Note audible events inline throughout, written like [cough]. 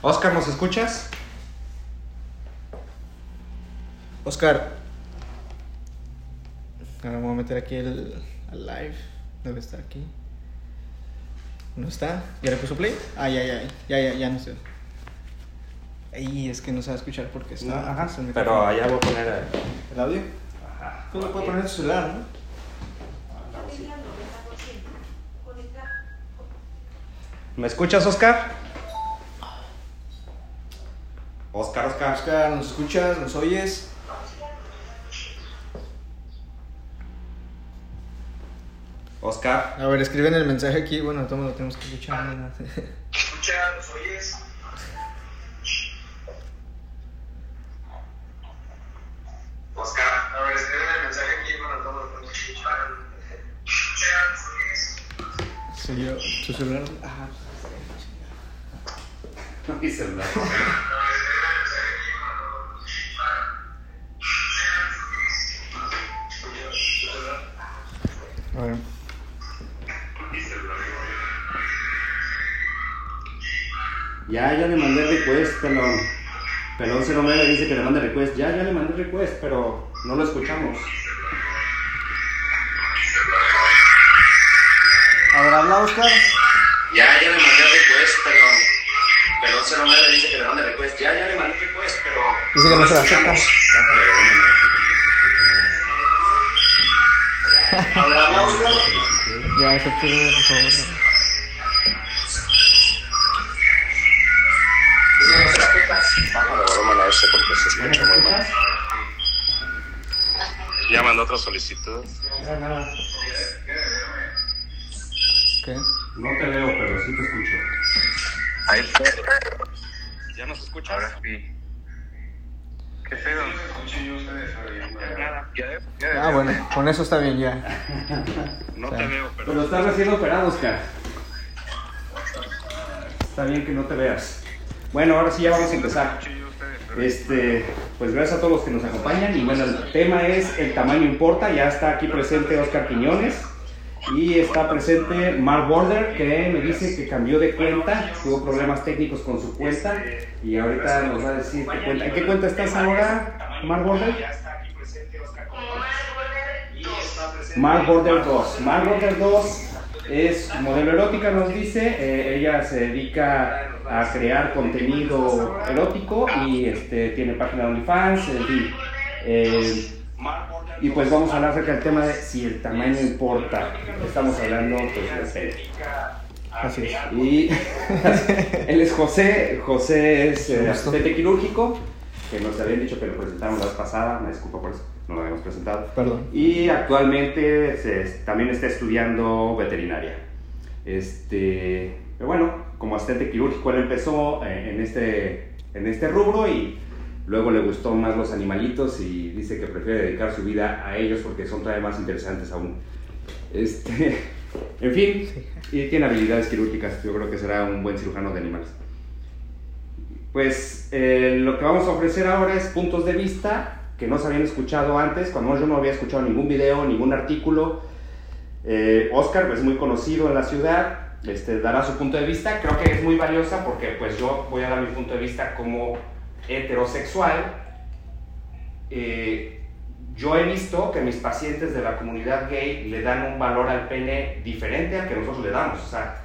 Oscar, ¿nos escuchas? Oscar. Ahora me voy a meter aquí el, el live. Debe estar aquí. ¿No está? ¿Ya le puso play? Ah, ya, ya, ya, ya, ya no sé. Ay, es que no se va a escuchar porque está. No, ajá, está el pero allá voy a poner el... ¿El audio? Ajá. Tú lo puedes poner en tu celular, ¿no? ¿Me escuchas, Oscar? Oscar, Oscar. Oscar, ¿nos escuchas? ¿Nos oyes? Oscar. A ver, escriben el mensaje aquí. Bueno, todos lo tenemos que escuchar. ¿no? [laughs] Escucha, ¿nos oyes? Oscar, a ver, escribe el mensaje aquí para todos los que nos escuchan. Escucha, ¿nos oyes? Soy yo. ¿Tu celular? Ah, [laughs] Mi celular. [laughs] Ya, ya le mandé request, pelón. Pelón 09 le dice que le mande request. Ya, ya le mandé request, pero no lo escuchamos. A ver, habla Oscar. Ya, ya le mandé request, pero. Pelón 09 le dice que le mande request. Ya, ya le mandé request, pero. Dice que no se la acepta. Habla, habla, Oscar. Ya, acepto, por favor. Ya mandó otra solicitud. ¿Qué? No te veo, pero sí te escucho. Ahí ¿Ya nos escuchas? Ahora sí. ¿Qué pedo? Nada. Ya, ya, Ah, bueno, con eso está bien ya. No te veo, pero. Pero estás recién operado, Oscar. Está bien que no te veas. Bueno, ahora sí ya vamos a empezar. Este, pues gracias a todos los que nos acompañan. Y bueno, el tema es el tamaño importa. Ya está aquí presente Oscar Quiñones. Y está presente Mark Border, que me dice que cambió de cuenta, tuvo problemas técnicos con su cuenta. Y ahorita nos va a decir qué cuenta. ¿En qué cuenta estás ahora, Mark Border? Mark Border 2. Mark Border 2 es modelo erótica, nos dice. Eh, ella se dedica a crear contenido erótico y este, tiene página de OnlyFans, en fin. Eh, y pues vamos a hablar acerca del tema de si el tamaño importa. Estamos hablando pues, de pene. Así es. Y [laughs] él es José, José es eh, asistente quirúrgico, que nos habían dicho que lo presentamos la vez pasada, me disculpo por eso, no lo habíamos presentado. Perdón. Y actualmente se- también está estudiando veterinaria. Este, pero bueno, como asistente quirúrgico él empezó eh, en este, en este rubro y luego le gustó más los animalitos y dice que prefiere dedicar su vida a ellos porque son todavía más interesantes aún. Este, [laughs] en fin, y tiene habilidades quirúrgicas, yo creo que será un buen cirujano de animales. Pues eh, lo que vamos a ofrecer ahora es puntos de vista que no se habían escuchado antes, cuando yo no había escuchado ningún video, ningún artículo. Eh, Oscar es muy conocido en la ciudad, este, dará su punto de vista, creo que es muy valiosa porque pues yo voy a dar mi punto de vista como heterosexual. Eh, yo he visto que mis pacientes de la comunidad gay le dan un valor al pene diferente al que nosotros le damos. O sea,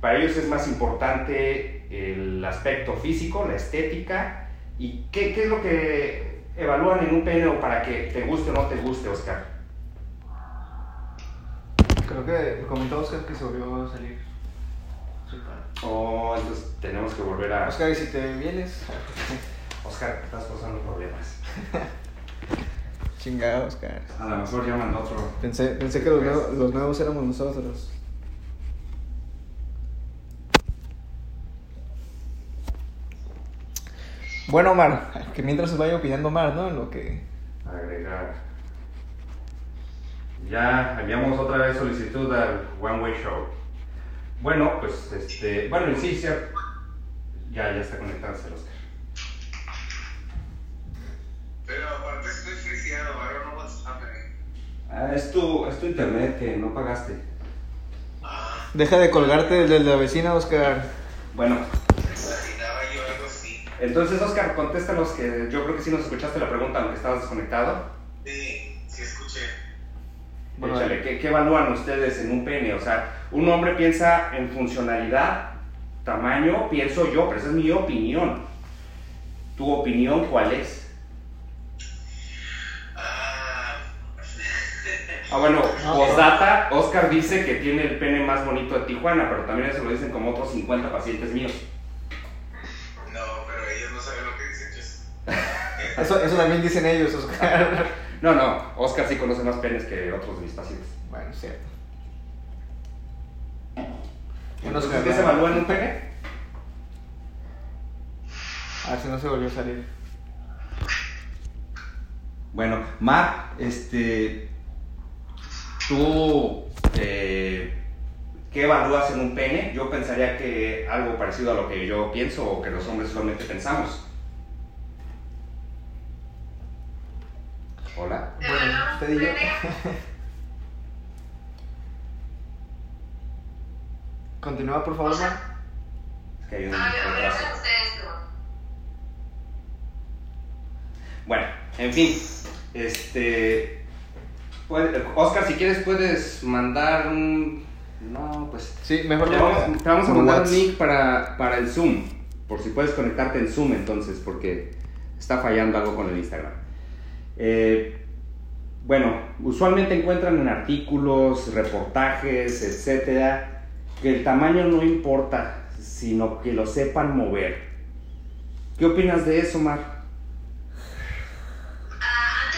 para ellos es más importante el aspecto físico, la estética. ¿Y qué, qué es lo que evalúan en un pene o para que te guste o no te guste, Oscar? Creo que comentó Oscar que se volvió a salir. Sí. Oh, entonces tenemos que volver a... Oscar, ¿y si te vienes? [laughs] Oscar, estás causando problemas. [laughs] Chingado, Oscar. A lo mejor mandó otro. Pensé, pensé que los, nuevos, los nuevos éramos nosotros. Bueno, Omar, [laughs] que mientras se vaya opinando Omar, ¿no? En lo que... Agregar. Ya enviamos otra vez solicitud al One Way Show. Bueno, pues este. Bueno, en sí, sí, Ya, ya está conectándose el Oscar. Pero aparte estoy friseado, ahora no vas a ver. Ah, es tu, es tu internet que no pagaste. Deja de colgarte del de la vecina, Oscar. Bueno, Entonces, Oscar, contéstanos que yo creo que sí nos escuchaste la pregunta, aunque estabas desconectado. Sí, sí escuché. Bueno, Échale, ¿qué, qué evalúan ustedes en un pene? O sea, un hombre piensa en funcionalidad, tamaño, pienso yo, pero esa es mi opinión. ¿Tu opinión cuál es? Ah, Ah, bueno, [laughs] No, postdata, Oscar dice que tiene el pene más bonito de Tijuana, pero también eso lo dicen como otros 50 pacientes míos. Eso, eso también dicen ellos, Oscar. [laughs] No, no, Oscar sí conoce más penes que otros de mis pacientes. bueno, cierto. Entonces, ¿qué se evalúa en un pene? A ver si no se volvió a salir. Bueno, Mar, este, tú, eh, ¿qué evalúas en un pene? Yo pensaría que algo parecido a lo que yo pienso o que los hombres solamente pensamos. Bueno, usted y yo. Continúa, por favor, Mar. Es que hay un retraso. Bueno, en fin, este, puede- Oscar, si quieres puedes mandar un, no, pues Sí, mejor Te vamos, te vamos a mandar un link para, para el Zoom, por si puedes conectarte en Zoom entonces, porque está fallando algo con el Instagram. Eh, bueno, usualmente encuentran en artículos, reportajes, etcétera, que el tamaño no importa, sino que lo sepan mover. ¿Qué opinas de eso, Mar?